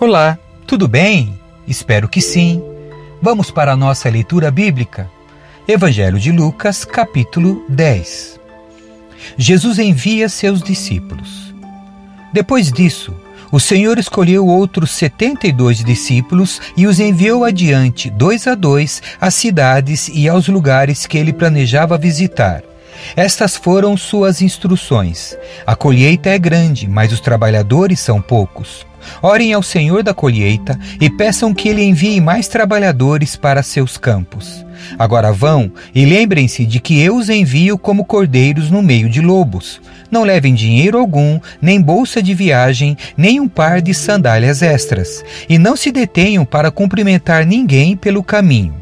Olá, tudo bem? Espero que sim. Vamos para a nossa leitura bíblica. Evangelho de Lucas, capítulo 10. Jesus envia seus discípulos. Depois disso, o Senhor escolheu outros setenta e dois discípulos e os enviou adiante, dois a dois, às cidades e aos lugares que ele planejava visitar. Estas foram suas instruções. A colheita é grande, mas os trabalhadores são poucos. Orem ao Senhor da colheita e peçam que ele envie mais trabalhadores para seus campos. Agora vão e lembrem-se de que eu os envio como cordeiros no meio de lobos. Não levem dinheiro algum, nem bolsa de viagem, nem um par de sandálias extras, e não se detenham para cumprimentar ninguém pelo caminho.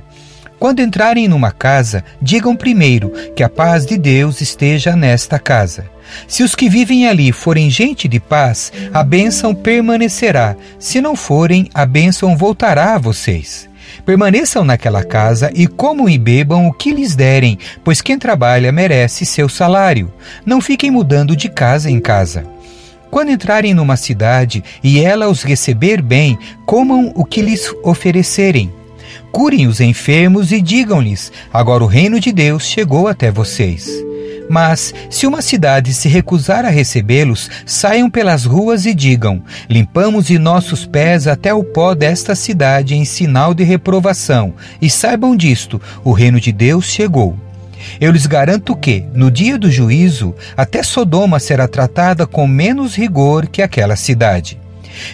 Quando entrarem numa casa, digam primeiro que a paz de Deus esteja nesta casa. Se os que vivem ali forem gente de paz, a bênção permanecerá. Se não forem, a bênção voltará a vocês. Permaneçam naquela casa e comam e bebam o que lhes derem, pois quem trabalha merece seu salário. Não fiquem mudando de casa em casa. Quando entrarem numa cidade e ela os receber bem, comam o que lhes oferecerem curem os enfermos e digam-lhes: agora o reino de Deus chegou até vocês. Mas, se uma cidade se recusar a recebê-los, saiam pelas ruas e digam: Limpamos de nossos pés até o pó desta cidade em sinal de reprovação, e saibam disto: o reino de Deus chegou. Eu lhes garanto que, no dia do juízo, até Sodoma será tratada com menos rigor que aquela cidade.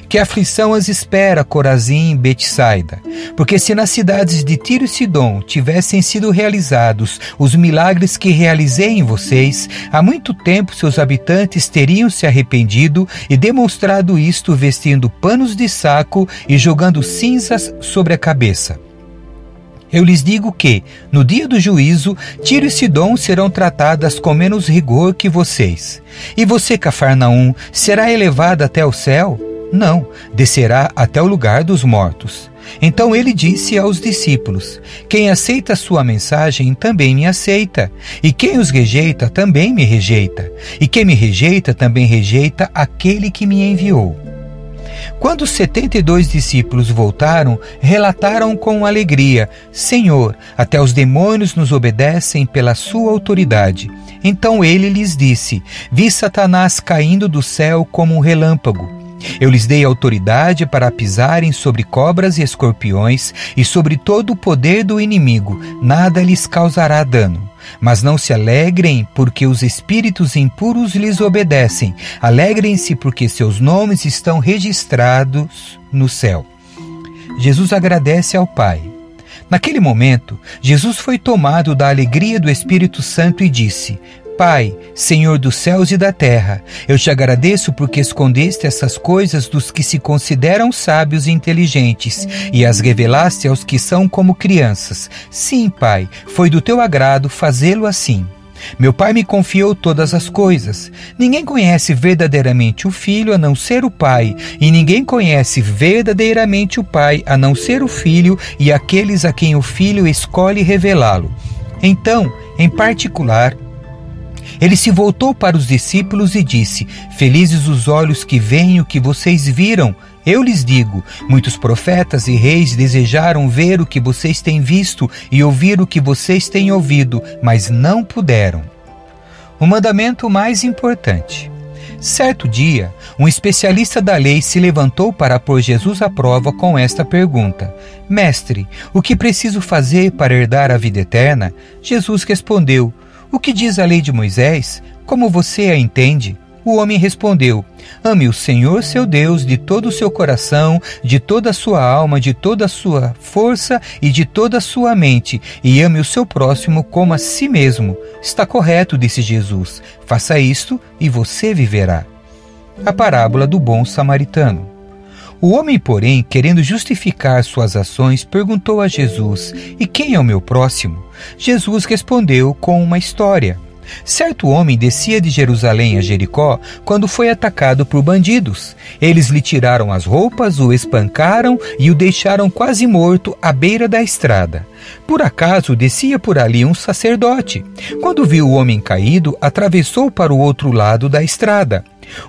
Que aflição as espera, Corazim e Betsaida? Porque se nas cidades de Tiro e Sidom tivessem sido realizados os milagres que realizei em vocês, há muito tempo seus habitantes teriam se arrependido e demonstrado isto vestindo panos de saco e jogando cinzas sobre a cabeça. Eu lhes digo que, no dia do juízo, Tiro e Sidom serão tratadas com menos rigor que vocês. E você, Cafarnaum, será elevada até o céu? Não, descerá até o lugar dos mortos. Então ele disse aos discípulos: Quem aceita sua mensagem também me aceita, e quem os rejeita também me rejeita, e quem me rejeita também rejeita aquele que me enviou. Quando os setenta e dois discípulos voltaram, relataram com alegria: Senhor, até os demônios nos obedecem pela sua autoridade. Então ele lhes disse: Vi Satanás caindo do céu como um relâmpago. Eu lhes dei autoridade para pisarem sobre cobras e escorpiões e sobre todo o poder do inimigo, nada lhes causará dano. Mas não se alegrem porque os espíritos impuros lhes obedecem. Alegrem-se porque seus nomes estão registrados no céu. Jesus agradece ao Pai. Naquele momento, Jesus foi tomado da alegria do Espírito Santo e disse: Pai, Senhor dos céus e da terra, eu te agradeço porque escondeste essas coisas dos que se consideram sábios e inteligentes e as revelaste aos que são como crianças. Sim, Pai, foi do teu agrado fazê-lo assim. Meu Pai me confiou todas as coisas. Ninguém conhece verdadeiramente o Filho a não ser o Pai, e ninguém conhece verdadeiramente o Pai a não ser o Filho e aqueles a quem o Filho escolhe revelá-lo. Então, em particular, ele se voltou para os discípulos e disse: Felizes os olhos que veem o que vocês viram. Eu lhes digo: muitos profetas e reis desejaram ver o que vocês têm visto e ouvir o que vocês têm ouvido, mas não puderam. O mandamento mais importante. Certo dia, um especialista da lei se levantou para pôr Jesus à prova com esta pergunta: Mestre, o que preciso fazer para herdar a vida eterna? Jesus respondeu: o que diz a lei de Moisés? Como você a entende? O homem respondeu: Ame o Senhor seu Deus de todo o seu coração, de toda a sua alma, de toda a sua força e de toda a sua mente, e ame o seu próximo como a si mesmo. Está correto, disse Jesus. Faça isto e você viverá. A parábola do bom samaritano. O homem, porém, querendo justificar suas ações, perguntou a Jesus: E quem é o meu próximo? Jesus respondeu com uma história. Certo homem descia de Jerusalém a Jericó quando foi atacado por bandidos. Eles lhe tiraram as roupas, o espancaram e o deixaram quase morto à beira da estrada. Por acaso descia por ali um sacerdote. Quando viu o homem caído, atravessou para o outro lado da estrada.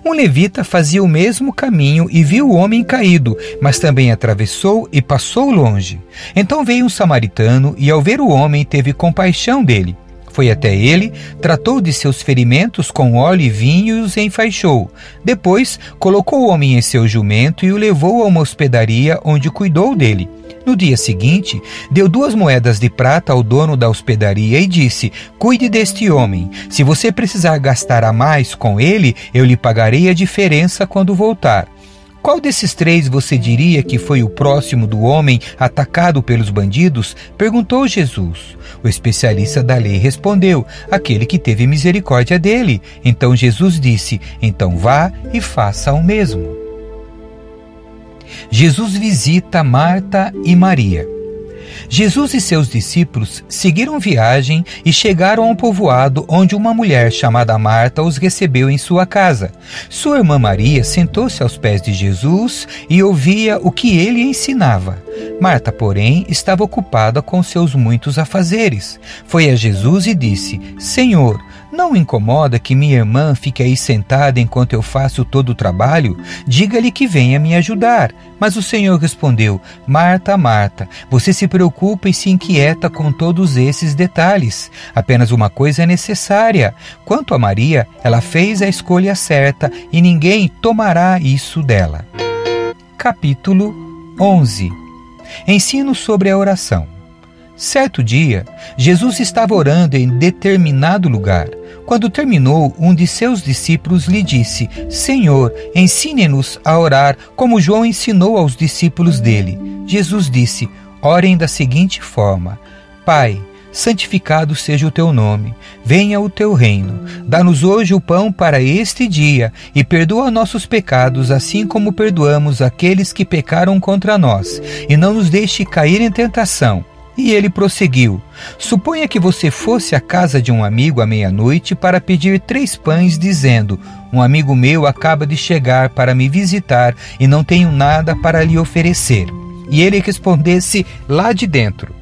Um levita fazia o mesmo caminho e viu o homem caído, mas também atravessou e passou longe. Então veio um samaritano e, ao ver o homem, teve compaixão dele. Foi até ele, tratou de seus ferimentos com óleo e vinho e os enfaixou. Depois, colocou o homem em seu jumento e o levou a uma hospedaria onde cuidou dele. No dia seguinte, deu duas moedas de prata ao dono da hospedaria e disse: Cuide deste homem. Se você precisar gastar a mais com ele, eu lhe pagarei a diferença quando voltar. Qual desses três você diria que foi o próximo do homem atacado pelos bandidos? perguntou Jesus. O especialista da lei respondeu: Aquele que teve misericórdia dele. Então Jesus disse: Então vá e faça o mesmo. Jesus visita Marta e Maria. Jesus e seus discípulos seguiram viagem e chegaram a um povoado onde uma mulher chamada Marta os recebeu em sua casa. Sua irmã Maria sentou-se aos pés de Jesus e ouvia o que ele ensinava. Marta, porém, estava ocupada com seus muitos afazeres. Foi a Jesus e disse: Senhor, não incomoda que minha irmã fique aí sentada enquanto eu faço todo o trabalho? Diga-lhe que venha me ajudar. Mas o Senhor respondeu: Marta, Marta, você se preocupa e se inquieta com todos esses detalhes. Apenas uma coisa é necessária. Quanto a Maria, ela fez a escolha certa e ninguém tomará isso dela. Capítulo 11 Ensino sobre a oração. Certo dia, Jesus estava orando em determinado lugar. Quando terminou, um de seus discípulos lhe disse: Senhor, ensine-nos a orar como João ensinou aos discípulos dele. Jesus disse: Orem da seguinte forma: Pai, santificado seja o teu nome, venha o teu reino. Dá-nos hoje o pão para este dia e perdoa nossos pecados, assim como perdoamos aqueles que pecaram contra nós, e não nos deixe cair em tentação e ele prosseguiu: Suponha que você fosse à casa de um amigo à meia-noite para pedir três pães, dizendo: Um amigo meu acaba de chegar para me visitar e não tenho nada para lhe oferecer. E ele respondesse lá de dentro: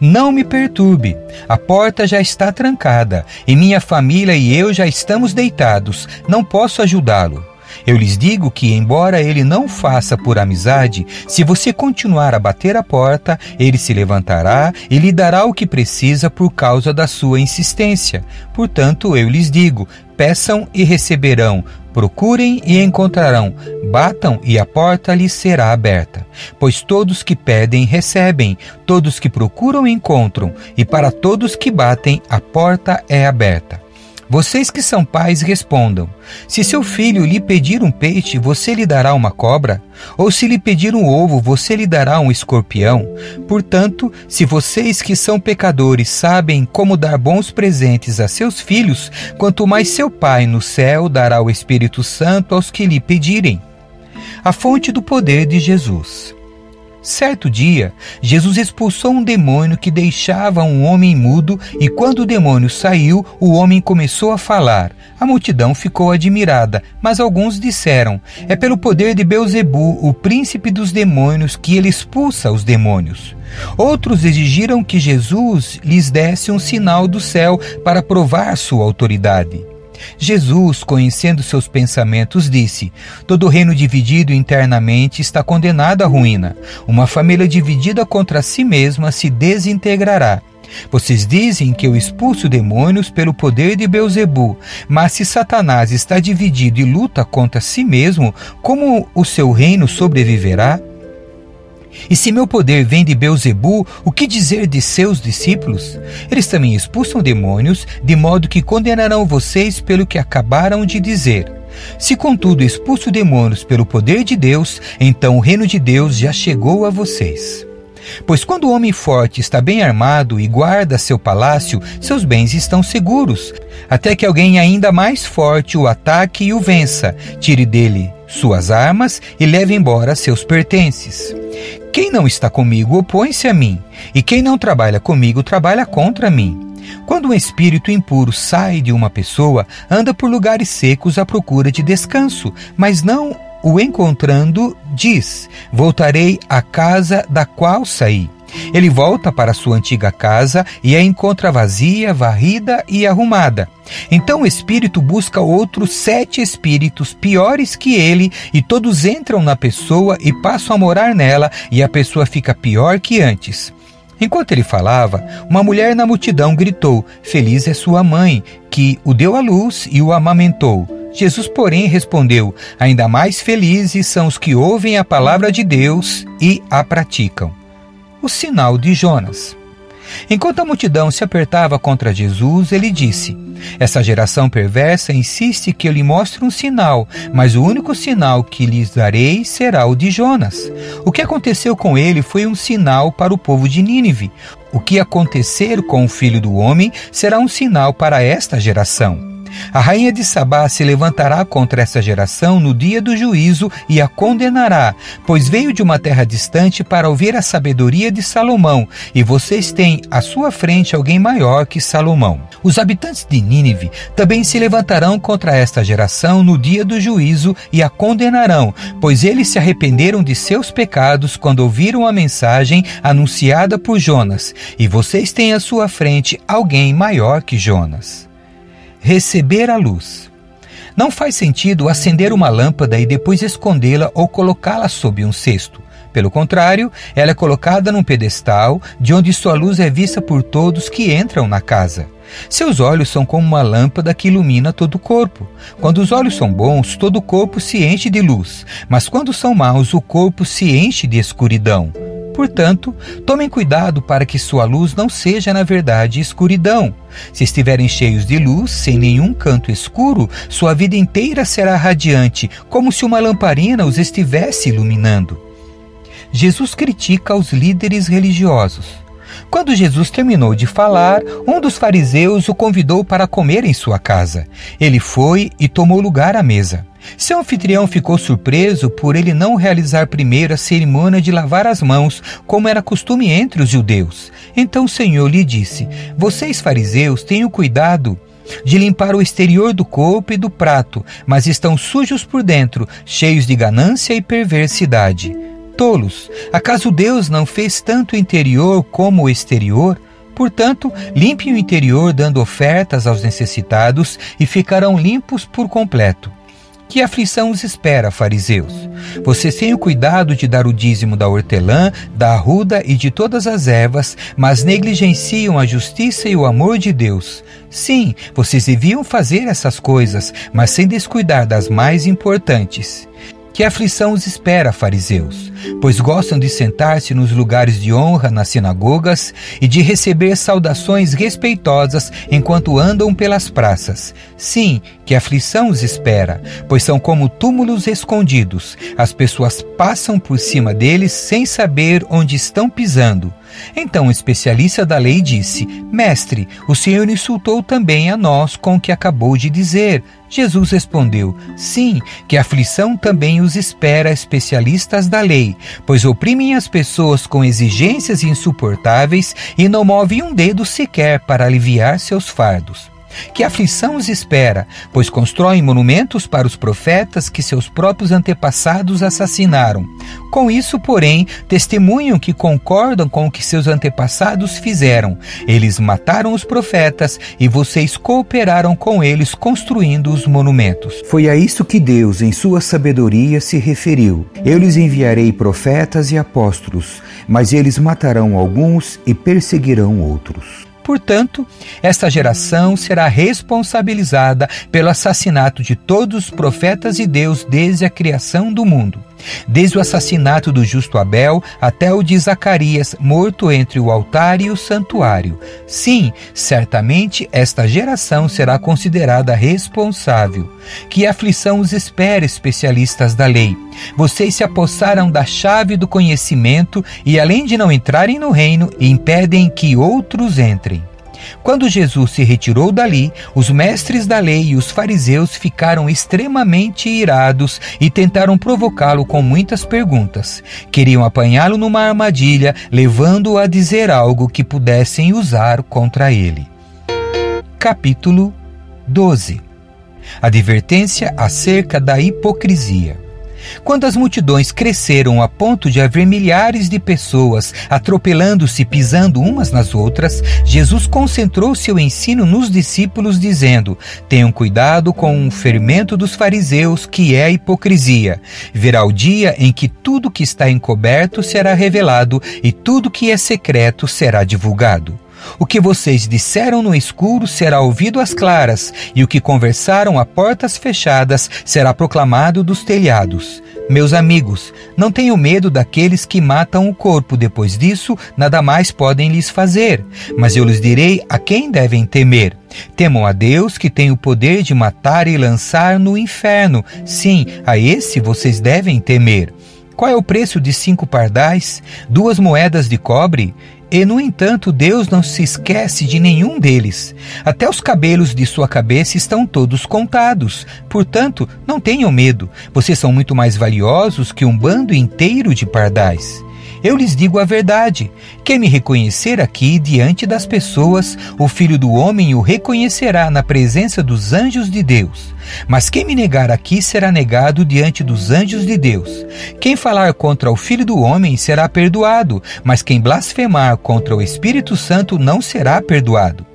Não me perturbe, a porta já está trancada e minha família e eu já estamos deitados, não posso ajudá-lo. Eu lhes digo que, embora ele não faça por amizade, se você continuar a bater a porta, ele se levantará e lhe dará o que precisa por causa da sua insistência. Portanto, eu lhes digo: peçam e receberão, procurem e encontrarão, batam e a porta lhes será aberta. Pois todos que pedem, recebem, todos que procuram, encontram, e para todos que batem, a porta é aberta. Vocês que são pais, respondam: Se seu filho lhe pedir um peixe, você lhe dará uma cobra? Ou se lhe pedir um ovo, você lhe dará um escorpião? Portanto, se vocês que são pecadores sabem como dar bons presentes a seus filhos, quanto mais seu Pai no céu dará o Espírito Santo aos que lhe pedirem. A fonte do poder de Jesus. Certo dia, Jesus expulsou um demônio que deixava um homem mudo, e quando o demônio saiu, o homem começou a falar. A multidão ficou admirada, mas alguns disseram: É pelo poder de Beuzebu, o príncipe dos demônios, que ele expulsa os demônios. Outros exigiram que Jesus lhes desse um sinal do céu para provar sua autoridade. Jesus, conhecendo seus pensamentos, disse: Todo reino dividido internamente está condenado à ruína. Uma família dividida contra si mesma se desintegrará. Vocês dizem que eu expulso demônios pelo poder de Beuzebu, mas se Satanás está dividido e luta contra si mesmo, como o seu reino sobreviverá? E se meu poder vem de Beuzebu, o que dizer de seus discípulos? Eles também expulsam demônios, de modo que condenarão vocês pelo que acabaram de dizer. Se contudo expulso demônios pelo poder de Deus, então o reino de Deus já chegou a vocês. Pois quando o homem forte está bem armado e guarda seu palácio, seus bens estão seguros, até que alguém ainda mais forte o ataque e o vença, tire dele suas armas e leve embora seus pertences. Quem não está comigo opõe-se a mim, e quem não trabalha comigo trabalha contra mim. Quando um espírito impuro sai de uma pessoa, anda por lugares secos à procura de descanso, mas não o encontrando, diz: Voltarei à casa da qual saí. Ele volta para sua antiga casa e a encontra vazia, varrida e arrumada. Então o espírito busca outros sete espíritos piores que ele, e todos entram na pessoa e passam a morar nela, e a pessoa fica pior que antes. Enquanto ele falava, uma mulher na multidão gritou: Feliz é sua mãe, que o deu à luz e o amamentou. Jesus, porém, respondeu: Ainda mais felizes são os que ouvem a palavra de Deus e a praticam. O sinal de Jonas. Enquanto a multidão se apertava contra Jesus, ele disse: Essa geração perversa insiste que eu lhe mostre um sinal, mas o único sinal que lhes darei será o de Jonas. O que aconteceu com ele foi um sinal para o povo de Nínive. O que acontecer com o filho do homem será um sinal para esta geração. A rainha de Sabá se levantará contra essa geração no dia do juízo e a condenará, pois veio de uma terra distante para ouvir a sabedoria de Salomão, e vocês têm à sua frente alguém maior que Salomão. Os habitantes de Nínive também se levantarão contra esta geração no dia do juízo e a condenarão, pois eles se arrependeram de seus pecados quando ouviram a mensagem anunciada por Jonas, e vocês têm à sua frente alguém maior que Jonas receber a luz. Não faz sentido acender uma lâmpada e depois escondê-la ou colocá-la sob um cesto. Pelo contrário, ela é colocada num pedestal de onde sua luz é vista por todos que entram na casa. Seus olhos são como uma lâmpada que ilumina todo o corpo. Quando os olhos são bons, todo o corpo se enche de luz, mas quando são maus, o corpo se enche de escuridão. Portanto, tomem cuidado para que sua luz não seja, na verdade, escuridão. Se estiverem cheios de luz, sem nenhum canto escuro, sua vida inteira será radiante, como se uma lamparina os estivesse iluminando. Jesus critica os líderes religiosos. Quando Jesus terminou de falar, um dos fariseus o convidou para comer em sua casa. Ele foi e tomou lugar à mesa. Seu anfitrião ficou surpreso por ele não realizar primeiro a cerimônia de lavar as mãos, como era costume entre os judeus. Então o Senhor lhe disse: Vocês, fariseus, tenham cuidado de limpar o exterior do corpo e do prato, mas estão sujos por dentro, cheios de ganância e perversidade. Tolos, acaso Deus não fez tanto o interior como o exterior? Portanto, limpem o interior dando ofertas aos necessitados e ficarão limpos por completo. Que aflição os espera, fariseus? Vocês têm o cuidado de dar o dízimo da hortelã, da arruda e de todas as ervas, mas negligenciam a justiça e o amor de Deus. Sim, vocês deviam fazer essas coisas, mas sem descuidar das mais importantes. Que aflição os espera, fariseus? Pois gostam de sentar-se nos lugares de honra nas sinagogas e de receber saudações respeitosas enquanto andam pelas praças. Sim, que aflição os espera, pois são como túmulos escondidos. As pessoas passam por cima deles sem saber onde estão pisando. Então o especialista da lei disse: Mestre, o Senhor insultou também a nós com o que acabou de dizer. Jesus respondeu: Sim, que aflição também os espera especialistas da lei, pois oprimem as pessoas com exigências insuportáveis e não movem um dedo sequer para aliviar seus fardos. Que aflição os espera, pois constroem monumentos para os profetas que seus próprios antepassados assassinaram. Com isso, porém, testemunham que concordam com o que seus antepassados fizeram. Eles mataram os profetas e vocês cooperaram com eles construindo os monumentos. Foi a isso que Deus, em sua sabedoria, se referiu. Eu lhes enviarei profetas e apóstolos, mas eles matarão alguns e perseguirão outros. Portanto, esta geração será responsabilizada pelo assassinato de todos os profetas de Deus desde a criação do mundo desde o assassinato do justo Abel até o de Zacarias, morto entre o altar e o santuário. Sim, certamente esta geração será considerada responsável. Que aflição os espera, especialistas da lei? Vocês se apossaram da chave do conhecimento e, além de não entrarem no reino, impedem que outros entrem. Quando Jesus se retirou dali, os mestres da lei e os fariseus ficaram extremamente irados e tentaram provocá-lo com muitas perguntas. Queriam apanhá-lo numa armadilha, levando-o a dizer algo que pudessem usar contra ele. Capítulo 12 Advertência acerca da hipocrisia. Quando as multidões cresceram a ponto de haver milhares de pessoas atropelando-se, pisando umas nas outras, Jesus concentrou seu ensino nos discípulos, dizendo: Tenham cuidado com o fermento dos fariseus, que é a hipocrisia. Virá o dia em que tudo que está encoberto será revelado e tudo que é secreto será divulgado. O que vocês disseram no escuro será ouvido às claras, e o que conversaram a portas fechadas será proclamado dos telhados. Meus amigos, não tenham medo daqueles que matam o corpo, depois disso, nada mais podem lhes fazer. Mas eu lhes direi a quem devem temer. Temam a Deus que tem o poder de matar e lançar no inferno. Sim, a esse vocês devem temer. Qual é o preço de cinco pardais? Duas moedas de cobre? E, no entanto, Deus não se esquece de nenhum deles. Até os cabelos de sua cabeça estão todos contados. Portanto, não tenham medo. Vocês são muito mais valiosos que um bando inteiro de pardais. Eu lhes digo a verdade: quem me reconhecer aqui diante das pessoas, o Filho do Homem o reconhecerá na presença dos anjos de Deus. Mas quem me negar aqui será negado diante dos anjos de Deus. Quem falar contra o Filho do Homem será perdoado, mas quem blasfemar contra o Espírito Santo não será perdoado.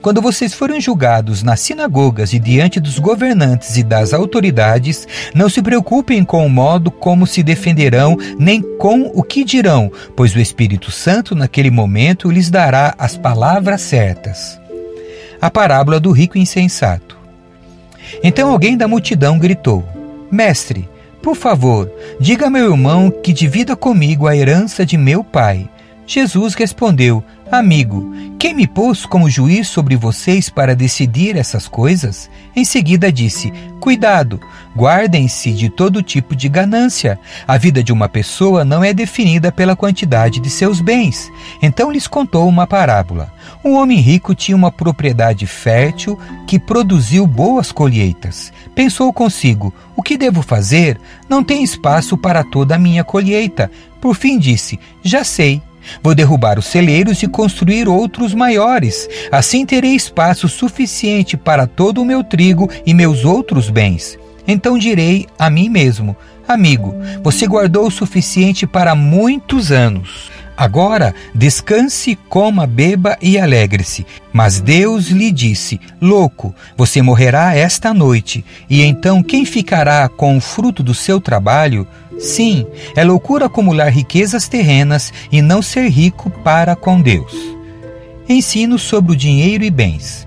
Quando vocês forem julgados nas sinagogas e diante dos governantes e das autoridades, não se preocupem com o modo como se defenderão, nem com o que dirão, pois o Espírito Santo, naquele momento, lhes dará as palavras certas. A parábola do rico insensato. Então alguém da multidão gritou: Mestre, por favor, diga a meu irmão que divida comigo a herança de meu pai. Jesus respondeu: Amigo, quem me pôs como juiz sobre vocês para decidir essas coisas? Em seguida disse: Cuidado, guardem-se de todo tipo de ganância. A vida de uma pessoa não é definida pela quantidade de seus bens. Então lhes contou uma parábola. Um homem rico tinha uma propriedade fértil que produziu boas colheitas. Pensou consigo: O que devo fazer? Não tem espaço para toda a minha colheita. Por fim disse: Já sei Vou derrubar os celeiros e construir outros maiores. Assim terei espaço suficiente para todo o meu trigo e meus outros bens. Então direi a mim mesmo: Amigo, você guardou o suficiente para muitos anos. Agora descanse, coma, beba e alegre-se. Mas Deus lhe disse: Louco, você morrerá esta noite, e então quem ficará com o fruto do seu trabalho? Sim, é loucura acumular riquezas terrenas e não ser rico para com Deus. Ensino sobre o dinheiro e bens.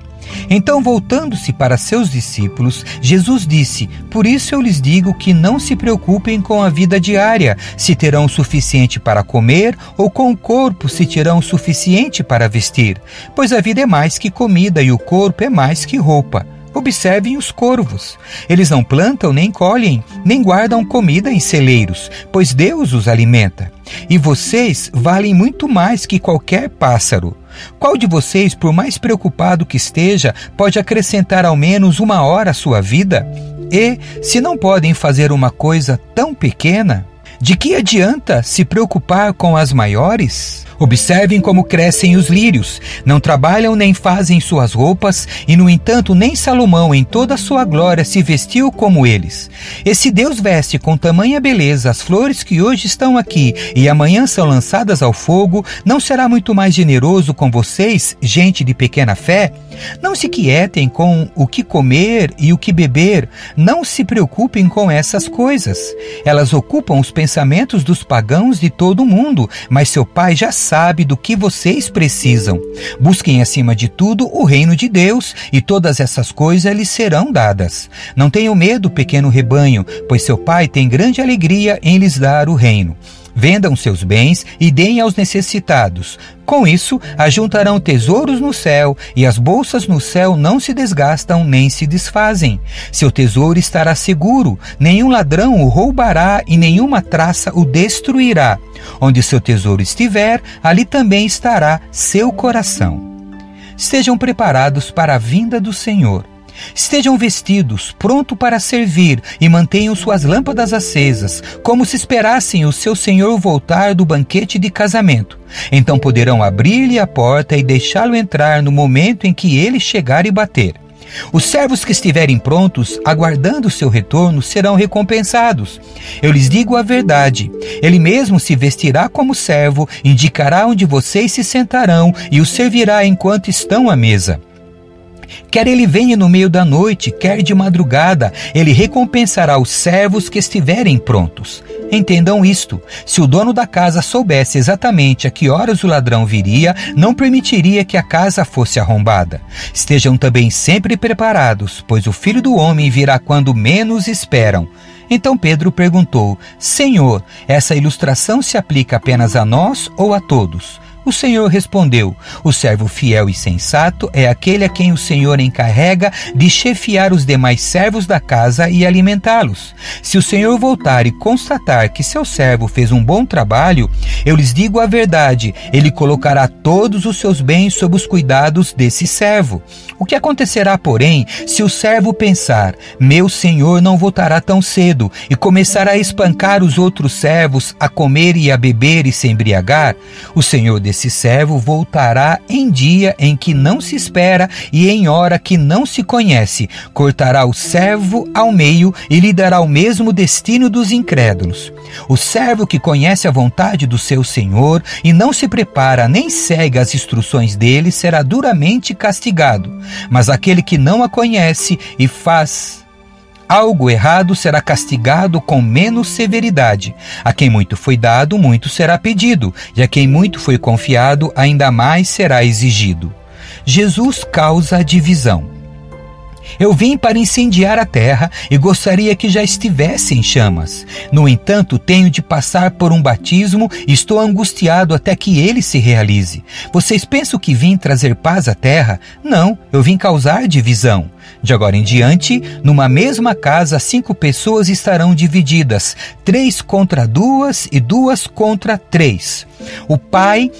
Então, voltando-se para seus discípulos, Jesus disse: Por isso eu lhes digo que não se preocupem com a vida diária, se terão o suficiente para comer, ou com o corpo, se terão o suficiente para vestir. Pois a vida é mais que comida e o corpo é mais que roupa. Observem os corvos. Eles não plantam, nem colhem, nem guardam comida em celeiros, pois Deus os alimenta. E vocês valem muito mais que qualquer pássaro. Qual de vocês, por mais preocupado que esteja, pode acrescentar ao menos uma hora à sua vida? E, se não podem fazer uma coisa tão pequena, de que adianta se preocupar com as maiores? Observem como crescem os lírios, não trabalham nem fazem suas roupas, e no entanto, nem Salomão, em toda a sua glória, se vestiu como eles. E se Deus veste com tamanha beleza as flores que hoje estão aqui e amanhã são lançadas ao fogo, não será muito mais generoso com vocês, gente de pequena fé? Não se quietem com o que comer e o que beber, não se preocupem com essas coisas. Elas ocupam os pensamentos dos pagãos de todo o mundo, mas seu Pai já sabe do que vocês precisam. Busquem acima de tudo o reino de Deus e todas essas coisas lhes serão dadas. Não tenham medo, pequeno rebanho, pois seu Pai tem grande alegria em lhes dar o reino. Vendam seus bens e deem aos necessitados. Com isso, ajuntarão tesouros no céu, e as bolsas no céu não se desgastam nem se desfazem. Seu tesouro estará seguro, nenhum ladrão o roubará e nenhuma traça o destruirá. Onde seu tesouro estiver, ali também estará seu coração. Estejam preparados para a vinda do Senhor. Estejam vestidos, pronto para servir, e mantenham suas lâmpadas acesas, como se esperassem o seu senhor voltar do banquete de casamento. Então poderão abrir-lhe a porta e deixá-lo entrar no momento em que ele chegar e bater. Os servos que estiverem prontos, aguardando o seu retorno, serão recompensados. Eu lhes digo a verdade: ele mesmo se vestirá como servo, indicará onde vocês se sentarão e os servirá enquanto estão à mesa. Quer ele venha no meio da noite, quer de madrugada, ele recompensará os servos que estiverem prontos. Entendam isto: se o dono da casa soubesse exatamente a que horas o ladrão viria, não permitiria que a casa fosse arrombada. Estejam também sempre preparados, pois o filho do homem virá quando menos esperam. Então Pedro perguntou: Senhor, essa ilustração se aplica apenas a nós ou a todos? O Senhor respondeu: O servo fiel e sensato é aquele a quem o Senhor encarrega de chefiar os demais servos da casa e alimentá-los. Se o Senhor voltar e constatar que seu servo fez um bom trabalho, eu lhes digo a verdade: ele colocará todos os seus bens sob os cuidados desse servo. O que acontecerá, porém, se o servo pensar: Meu senhor não voltará tão cedo, e começar a espancar os outros servos, a comer e a beber e se embriagar? O senhor esse servo voltará em dia em que não se espera e em hora que não se conhece. Cortará o servo ao meio e lhe dará o mesmo destino dos incrédulos. O servo que conhece a vontade do seu senhor e não se prepara nem segue as instruções dele será duramente castigado. Mas aquele que não a conhece e faz algo errado será castigado com menos severidade. A quem muito foi dado, muito será pedido, e a quem muito foi confiado, ainda mais será exigido. Jesus causa divisão. Eu vim para incendiar a terra e gostaria que já estivesse em chamas. No entanto, tenho de passar por um batismo e estou angustiado até que ele se realize. Vocês pensam que vim trazer paz à terra? Não, eu vim causar divisão. De agora em diante, numa mesma casa, cinco pessoas estarão divididas, três contra duas e duas contra três. O pai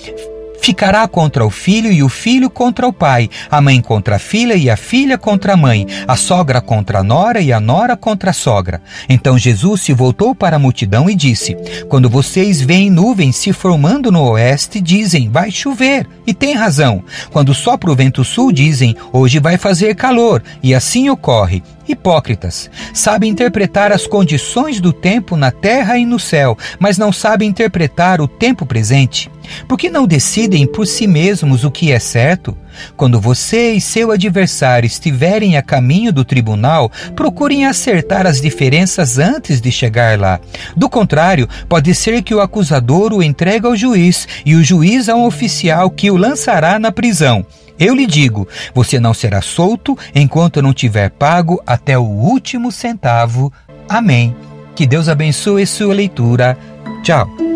Ficará contra o filho e o filho contra o pai, a mãe contra a filha e a filha contra a mãe, a sogra contra a nora e a nora contra a sogra. Então Jesus se voltou para a multidão e disse: Quando vocês veem nuvens se formando no oeste, dizem: Vai chover. E tem razão. Quando sopra o vento sul, dizem: Hoje vai fazer calor. E assim ocorre. Hipócritas, sabem interpretar as condições do tempo na terra e no céu, mas não sabem interpretar o tempo presente. Por que não decidem por si mesmos o que é certo? Quando você e seu adversário estiverem a caminho do tribunal, procurem acertar as diferenças antes de chegar lá. Do contrário, pode ser que o acusador o entregue ao juiz e o juiz a um oficial que o lançará na prisão. Eu lhe digo: você não será solto enquanto não tiver pago até o último centavo. Amém. Que Deus abençoe sua leitura. Tchau.